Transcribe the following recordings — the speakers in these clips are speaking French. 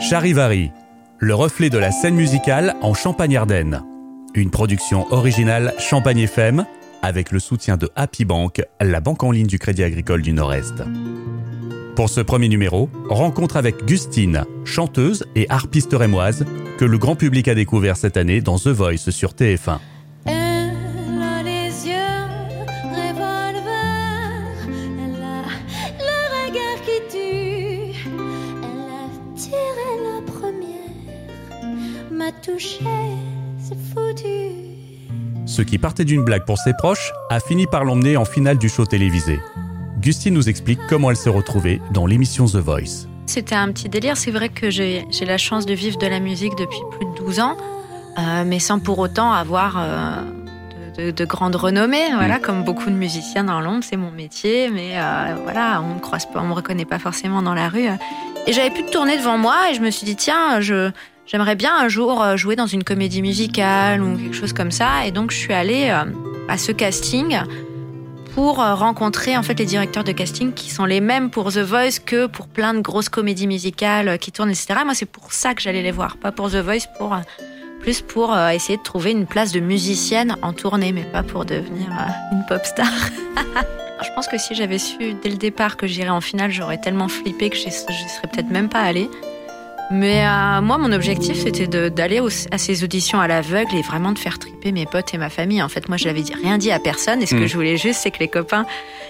Charivari, le reflet de la scène musicale en Champagne-Ardenne. Une production originale Champagne FM avec le soutien de Happy Bank, la banque en ligne du Crédit Agricole du Nord-Est. Pour ce premier numéro, rencontre avec Gustine, chanteuse et harpiste rémoise, que le grand public a découvert cette année dans The Voice sur TF1. Ce qui partait d'une blague pour ses proches a fini par l'emmener en finale du show télévisé. Gustine nous explique comment elle s'est retrouvée dans l'émission The Voice. C'était un petit délire. C'est vrai que j'ai la chance de vivre de la musique depuis plus de 12 ans, euh, mais sans pour autant avoir euh, de, grandes renommées. Voilà, mm. comme beaucoup de musiciens dans l'ombre, c'est mon métier, mais euh, voilà, on me croise pas, on me reconnaît pas forcément dans la rue. Et j'avais plus de tournée devant moi, et je me suis dit tiens, je j'aimerais bien un jour euh, jouer dans une comédie musicale ou quelque chose comme ça. Et donc, je suis allée euh, à ce casting pour euh, rencontrer en fait les directeurs de casting qui sont les mêmes pour The Voice que pour plein de grosses comédies musicales qui tournent, etc. Moi, c'est pour ça que j'allais les voir, pas pour The Voice, pour plus pour essayer de trouver une place de musicienne en tournée, mais pas pour devenir une pop star. Je pense que si j'avais su dès le départ que j'irais en finale, j'aurais tellement flippé que j'y serais peut-être même pas allée. Mais euh, moi, mon objectif, c'était d'aller à ces auditions à l'aveugle et vraiment de faire triper mes potes et ma famille. En fait, moi, je n'avais rien dit à personne. Et ce que mm. je voulais juste, c'est que les copains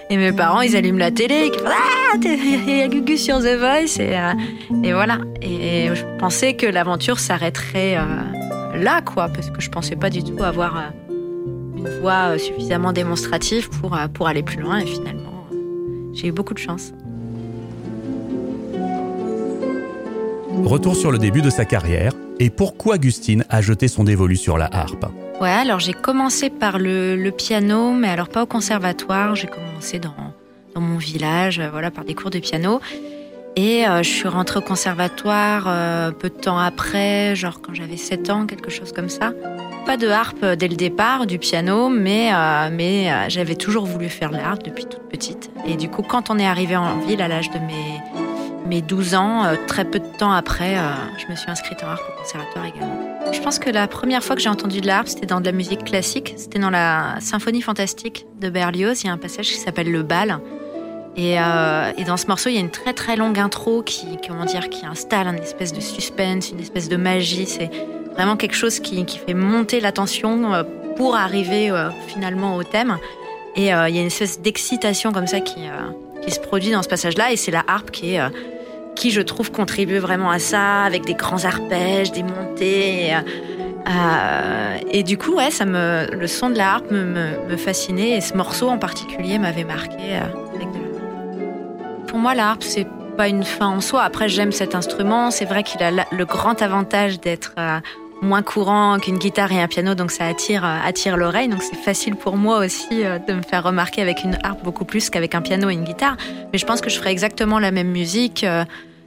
et mes parents, ils allument la télé et Ah, il y a Gugu sur The Voice. Et, euh, et voilà. Et, je pensais que l'aventure s'arrêterait euh, là, quoi. Parce que je pensais pas du tout avoir une voix suffisamment démonstrative pour, pour aller plus loin. Et finalement, j'ai eu beaucoup de chance. Retour sur le début de sa carrière et pourquoi Gustine a jeté son dévolu sur la harpe. Ouais, alors j'ai commencé par le, piano, mais alors pas au conservatoire. J'ai commencé dans, dans mon village, euh, voilà, par des cours de piano. Et euh, je suis rentrée au conservatoire euh, peu de temps après, genre quand j'avais 7 ans, quelque chose comme ça. Pas de harpe dès le départ, du piano, mais, mais j'avais toujours voulu faire la harpe depuis toute petite. Et du coup, quand on est arrivé en ville à l'âge de mes mes 12 ans, euh, très peu de temps après, euh, je me suis inscrite en harpe au conservatoire également. Je pense que la première fois que j'ai entendu de l'harpe, c'était dans de la musique classique. C'était dans la symphonie fantastique de Berlioz. Il y a un passage qui s'appelle Le bal. Et, euh, et, dans ce morceau, il y a une très très longue intro qui, comment dire, qui installe une espèce de suspense, une espèce de magie. C'est vraiment quelque chose qui, fait monter la tension pour arriver finalement au thème. Et il y a une espèce d'excitation comme ça qui, qui se produit dans ce passage-là. Et c'est la harpe qui est qui je trouve contribue vraiment à ça, avec des grands arpèges, des montées. Euh, et du coup, ouais, ça me, le son de la harpe me, fascinait et ce morceau en particulier m'avait marqué. Euh, Pour moi, la harpe, c'est pas une fin en soi. Après, j'aime cet instrument. C'est vrai qu'il a le grand avantage d'être euh, moins courant qu'une guitare et un piano, donc ça attire, attire l'oreille. Donc c'est facile pour moi aussi de me faire remarquer avec une harpe beaucoup plus qu'avec un piano et une guitare. Mais je pense que je ferais exactement la même musique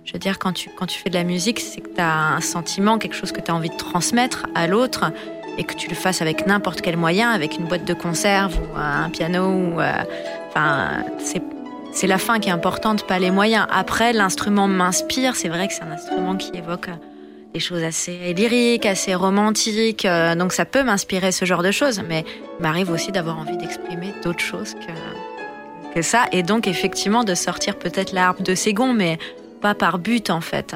je veux dire, quand tu, quand tu fais de la musique, c'est que tu as un sentiment, quelque chose que tu as envie de transmettre à l'autre et que tu le fasses avec n'importe quel moyen, avec une boîte de conserve ou un piano. Euh, enfin, c'est la fin qui est importante, pas les moyens. Après, l'instrument m'inspire. C'est vrai que c'est un instrument qui évoque des choses assez lyriques, assez romantiques. Euh, donc ça peut m'inspirer ce genre de choses. Mais il m'arrive aussi d'avoir envie d'exprimer d'autres choses que, que ça. Et donc effectivement de sortir peut-être l'arbre de Ségon, mais pas par but en fait.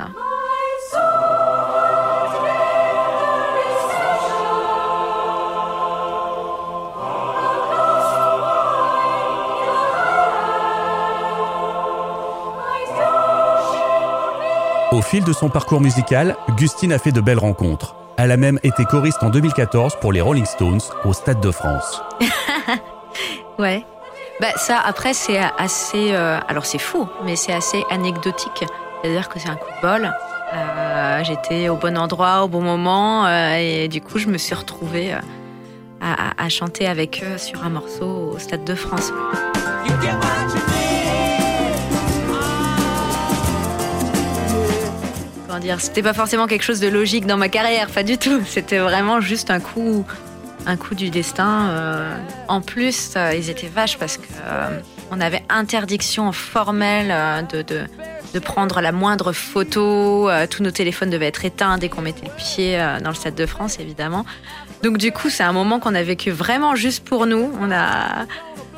Au fil de son parcours musical, Gustine a fait de belles rencontres. Elle a même été choriste en 2014 pour les Rolling Stones au Stade de France. ouais. Bah ça, après, c'est assez... Euh, alors c'est fou, mais c'est assez anecdotique. C'est-à-dire que c'est un coup de bol. Euh, J'étais au bon endroit, au bon moment, euh, et du coup, je me suis retrouvée euh, à, à, chanter avec eux sur un morceau au Stade de France. Dire C'était pas forcément quelque chose de logique dans ma carrière, pas du tout. C'était vraiment juste un coup un coup du destin. Euh, en plus, euh, ils étaient vaches parce que euh, on avait interdiction formelle de, de prendre la moindre photo. Tous nos téléphones devaient être éteints dès qu'on mettait le pied dans le Stade de France, évidemment. Donc du coup, c'est un moment qu'on a vécu vraiment juste pour nous. On a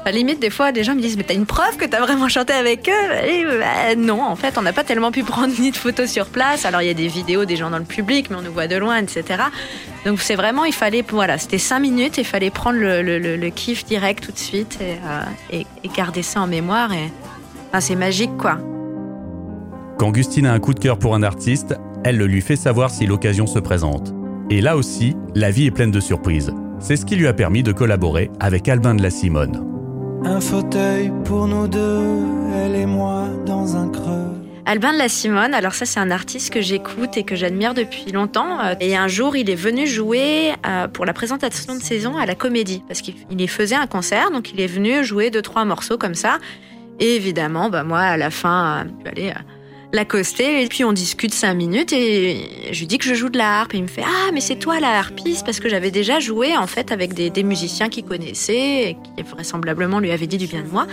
à limite, des fois, des gens me disent Mais t'as une preuve que t'as vraiment chanté avec eux? Bah, Non, en fait, on n'a pas tellement pu prendre ni de photos sur place. Alors, il y a des vidéos des gens dans le public, mais on nous voit de loin, etc. Donc, c'est vraiment, il fallait, voilà, c'était cinq minutes, il fallait prendre le, kiff direct tout de suite euh, et, et, garder ça en mémoire. Et, c'est magique, quoi. Quand Gustine a un coup de cœur pour un artiste, elle le lui fait savoir si l'occasion se présente. Et là aussi, la vie est pleine de surprises. C'est ce qui lui a permis de collaborer avec Albin de la Simone. Un fauteuil pour nous deux, elle et moi dans un creux. Albin de la Simone, alors ça c'est un artiste que j'écoute et que j'admire depuis longtemps. Euh, et un jour il est venu jouer euh, pour la présentation de saison à la comédie, parce qu'il y faisait un concert, donc il est venu jouer deux trois morceaux comme ça. Et évidemment, bah moi à la fin, je vais aller l'accoster et puis on discute cinq minutes et je lui dis que je joue de la harpe et il me fait ah mais c'est toi la harpiste parce que j'avais déjà joué en fait avec des, musiciens qu'il connaissait et qui vraisemblablement lui avaient dit du bien de moi.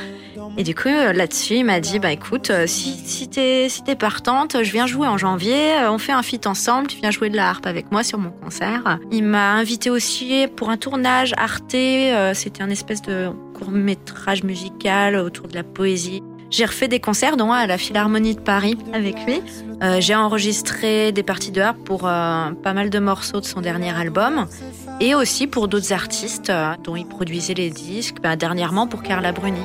Et du coup là-dessus il m'a dit bah écoute euh, si, si t'es si partante je viens jouer en janvier euh, on fait un feat ensemble tu viens jouer de la harpe avec moi sur mon concert. Il m'a invité aussi pour un tournage Arte euh, c'était un espèce de court métrage musical autour de la poésie j'ai refait des concerts, dont un à la Philharmonie de Paris avec lui. Euh, j'ai enregistré des parties de harpe pour euh, pas mal de morceaux de son dernier album et aussi pour d'autres artistes euh, dont il produisait les disques, bah, dernièrement pour Carla Bruni.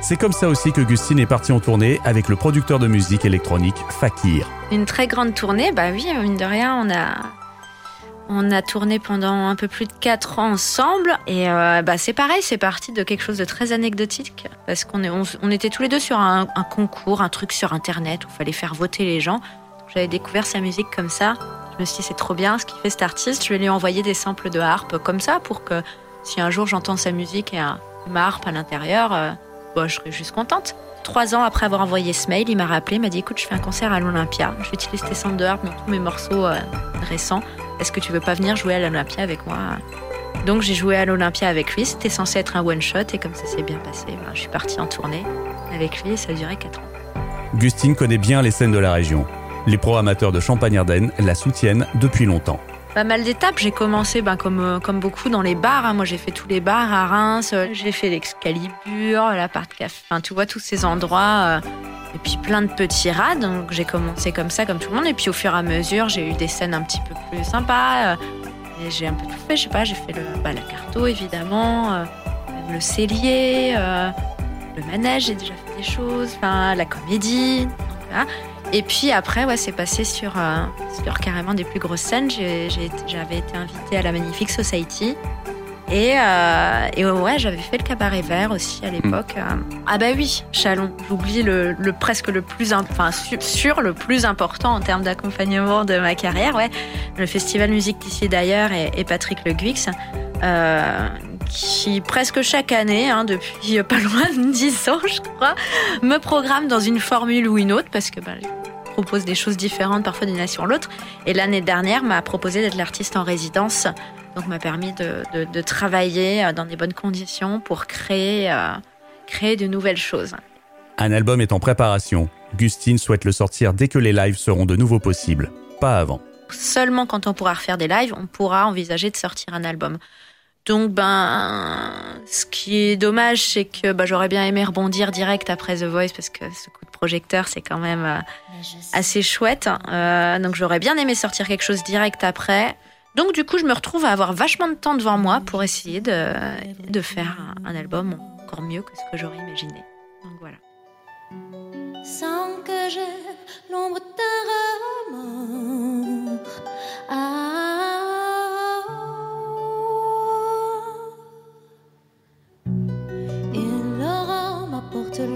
C'est comme ça aussi que Gustine est partie en tournée avec le producteur de musique électronique Fakir. Une très grande tournée, bah oui, mine de rien, on a on a tourné pendant un peu plus de 4 ans ensemble et euh, bah c'est pareil, c'est parti de quelque chose de très anecdotique parce qu'on on, était tous les deux sur un, concours, un truc sur internet où il fallait faire voter les gens. J'avais découvert sa musique comme ça. Je me suis dit c'est trop bien ce qu'il fait cet artiste. Je vais lui envoyer des samples de harpe comme ça pour que si un jour j'entends sa musique et un, ma harpe à l'intérieur, euh, bah, je serais juste contente. Trois ans après avoir envoyé ce mail, il m'a rappelé, m'a dit écoute, je fais un concert à l'Olympia. J'utilise tes samples de harpe dans tous mes morceaux euh, récents. Est-ce que tu veux pas venir jouer à l'Olympia avec moi? Donc j'ai joué à l'Olympia avec lui. C'était censé être un one shot et comme ça s'est bien passé, ben, je suis partie en tournée avec lui et ça a duré 4 ans. Gustine connaît bien les scènes de la région. Les pro amateurs de Champagne-Ardenne la soutiennent depuis longtemps. Pas mal d'étapes. J'ai commencé ben, comme, euh, comme beaucoup dans les bars. Hein. Moi, j'ai fait tous les bars à Reims. J'ai fait l'Excalibur, la part de café. Enfin, tu vois, tous ces endroits. Euh, et puis plein de petits rats. Donc j'ai commencé comme ça, comme tout le monde. Et puis au fur et à mesure, j'ai eu des scènes un petit peu plus sympas. Euh, et j'ai un peu tout fait. Je sais pas, j'ai fait le, bah, la carto évidemment, euh, le cellier, euh, le manège. J'ai déjà fait des choses. Enfin, la comédie. Et puis après, ouais, c'est passé sur, sur carrément des plus grosses scènes. J'avais été invitée à la Magnifique Society. Et, euh, et ouais, j'avais fait le cabaret vert aussi à l'époque. Hmm. Ah bah oui, Chalon. J'oublie le, le, presque le plus, enfin sur, le plus important en termes d'accompagnement de ma carrière. Ouais, le festival musique d'ici d'ailleurs et, Patrick Le Guix, euh, qui presque chaque année, hein, depuis pas loin de 10 ans, je crois, me programme dans une formule ou une autre parce que bah, propose des choses différentes parfois d'une année sur l'autre. Et l'année dernière m'a proposé d'être l'artiste en résidence donc m'a permis de, travailler euh, dans des bonnes conditions pour créer, euh, créer de nouvelles choses. Un album est en préparation. Gustine souhaite le sortir dès que les lives seront de nouveau possibles, pas avant. Seulement quand on pourra refaire des lives, on pourra envisager de sortir un album. Donc, ben, ce qui est dommage, c'est que ben, j'aurais bien aimé rebondir direct après The Voice parce que ce coup de projecteur, c'est quand même euh, assez chouette. donc, j'aurais bien aimé sortir quelque chose direct après. Donc du coup, je me retrouve à avoir vachement de temps devant moi pour essayer de, de faire un, album encore mieux que ce que j'aurais imaginé. Donc voilà. Sans que j'ai l'ombre d'un remords. Ah,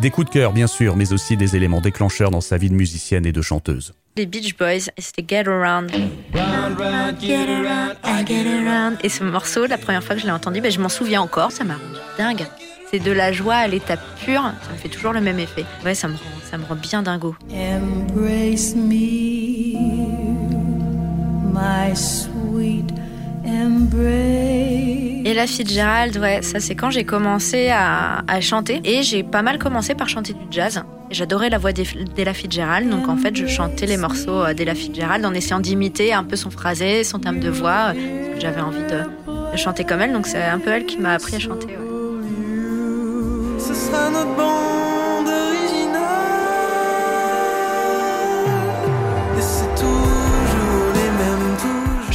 Des coups de cœur, bien sûr, mais aussi des éléments déclencheurs dans sa vie de musicienne et de chanteuse. les Beach Boys c'était get around. Et ce morceau, la première fois que je l'ai entendu, ben, je m'en souviens encore, ça m'a rendu dingue. C'est de la joie à l'état pur, ça me fait toujours le même effet. Ouais, ça me rend, ça me rend bien dingo. Embrace me, my sweet embrace. Et la Fitzgerald, ouais, ça c'est quand j'ai commencé à, à chanter. Et j'ai pas mal commencé par chanter du jazz. J'adorais la voix d'Ella Fitzgerald, donc en fait je chantais les morceaux euh, d'Ella Fitzgerald en essayant d'imiter un peu son phrasé, son terme de voix, euh, parce que j'avais envie de, de, chanter comme elle, donc c'est un peu elle qui m'a appris à chanter. Ouais. Ce sera notre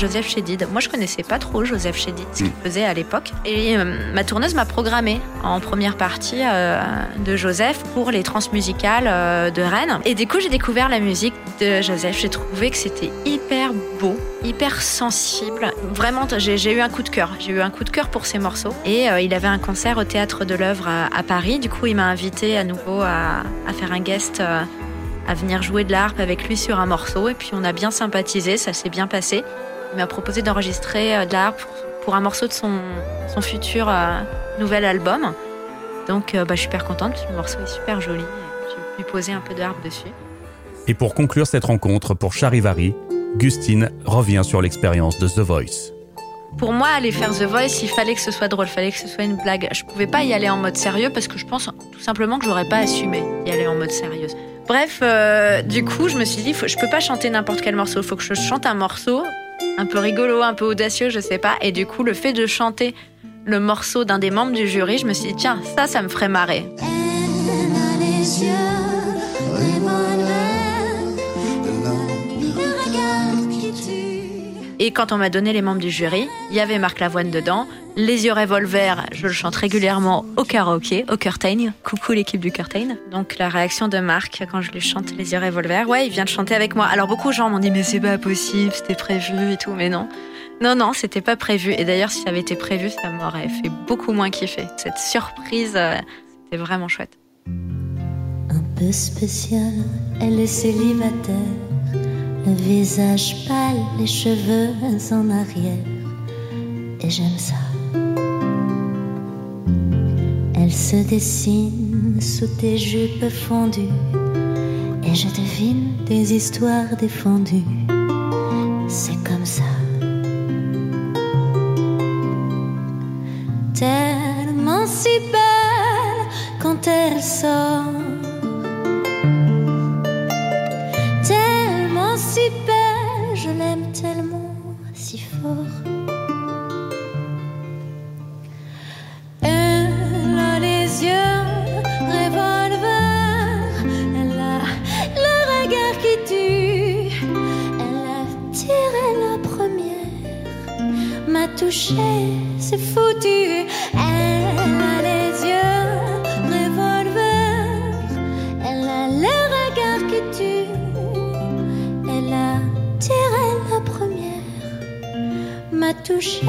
Joseph Chédid. Moi, je connaissais pas trop Joseph Chédid, ce qu'il faisait à l'époque. Et euh, ma tourneuse m'a programmé en première partie euh, de Joseph pour les transmusicales euh, de Rennes. Et du coup, j'ai découvert la musique de Joseph. J'ai trouvé que c'était hyper beau, hyper sensible. Vraiment, j'ai eu un coup de cœur. J'ai eu un coup de cœur pour ces morceaux. Et il avait un concert au Théâtre de l'œuvre à, à Paris. Du coup, il m'a invité à nouveau à, à faire un guest. à venir jouer de l'harpe avec lui sur un morceau et puis on a bien sympathisé, ça s'est bien passé. Il m'a proposé d'enregistrer euh, de la harpe pour, pour un morceau de son, son futur euh, nouvel album. Donc euh, bah, je suis super contente parce que le morceau est super joli. J'ai pu poser un peu de harpe dessus. Et pour conclure cette rencontre pour Charivari, Gustine revient sur l'expérience de The Voice. Pour moi, aller faire The Voice, il fallait que ce soit drôle, il fallait que ce soit une blague. Je pouvais pas y aller en mode sérieux parce que je pense tout simplement que j'aurais pas assumé d'y aller en mode sérieuse. Bref, euh, du coup, je me suis dit, faut, je peux pas chanter n'importe quel morceau, il faut que je chante un morceau un peu rigolo, un peu audacieux, je sais pas. Et du coup, le fait de chanter le morceau d'un des membres du jury, je me suis dit, tiens, ça, ça me ferait marrer. Et quand on m'a donné les membres du jury, il y avait Marc Lavoine dedans. Les yeux revolver, je le chante régulièrement au karaoké, au Curtain. Coucou l'équipe du Curtain. Donc la réaction de Marc quand je lui chante les yeux revolver, ouais, il vient de chanter avec moi. Alors beaucoup de gens m'ont dit mais c'est pas possible, c'était prévu et tout, mais non. Non, non, c'était pas prévu. Et d'ailleurs, si ça avait été prévu, ça m'aurait fait beaucoup moins kiffer. Cette surprise, euh, c'était vraiment chouette. Un peu spécial, elle est célibataire. Le visage pâle, les cheveux en arrière. Et j'aime ça. Elle se dessine sous tes jupes fondues. Et je devine des histoires défendues. C'est comme ça. Tellement si belle quand elle sort. Tellement si belle, je l'aime tellement si fort. Elle a tiré la première, m'a touché,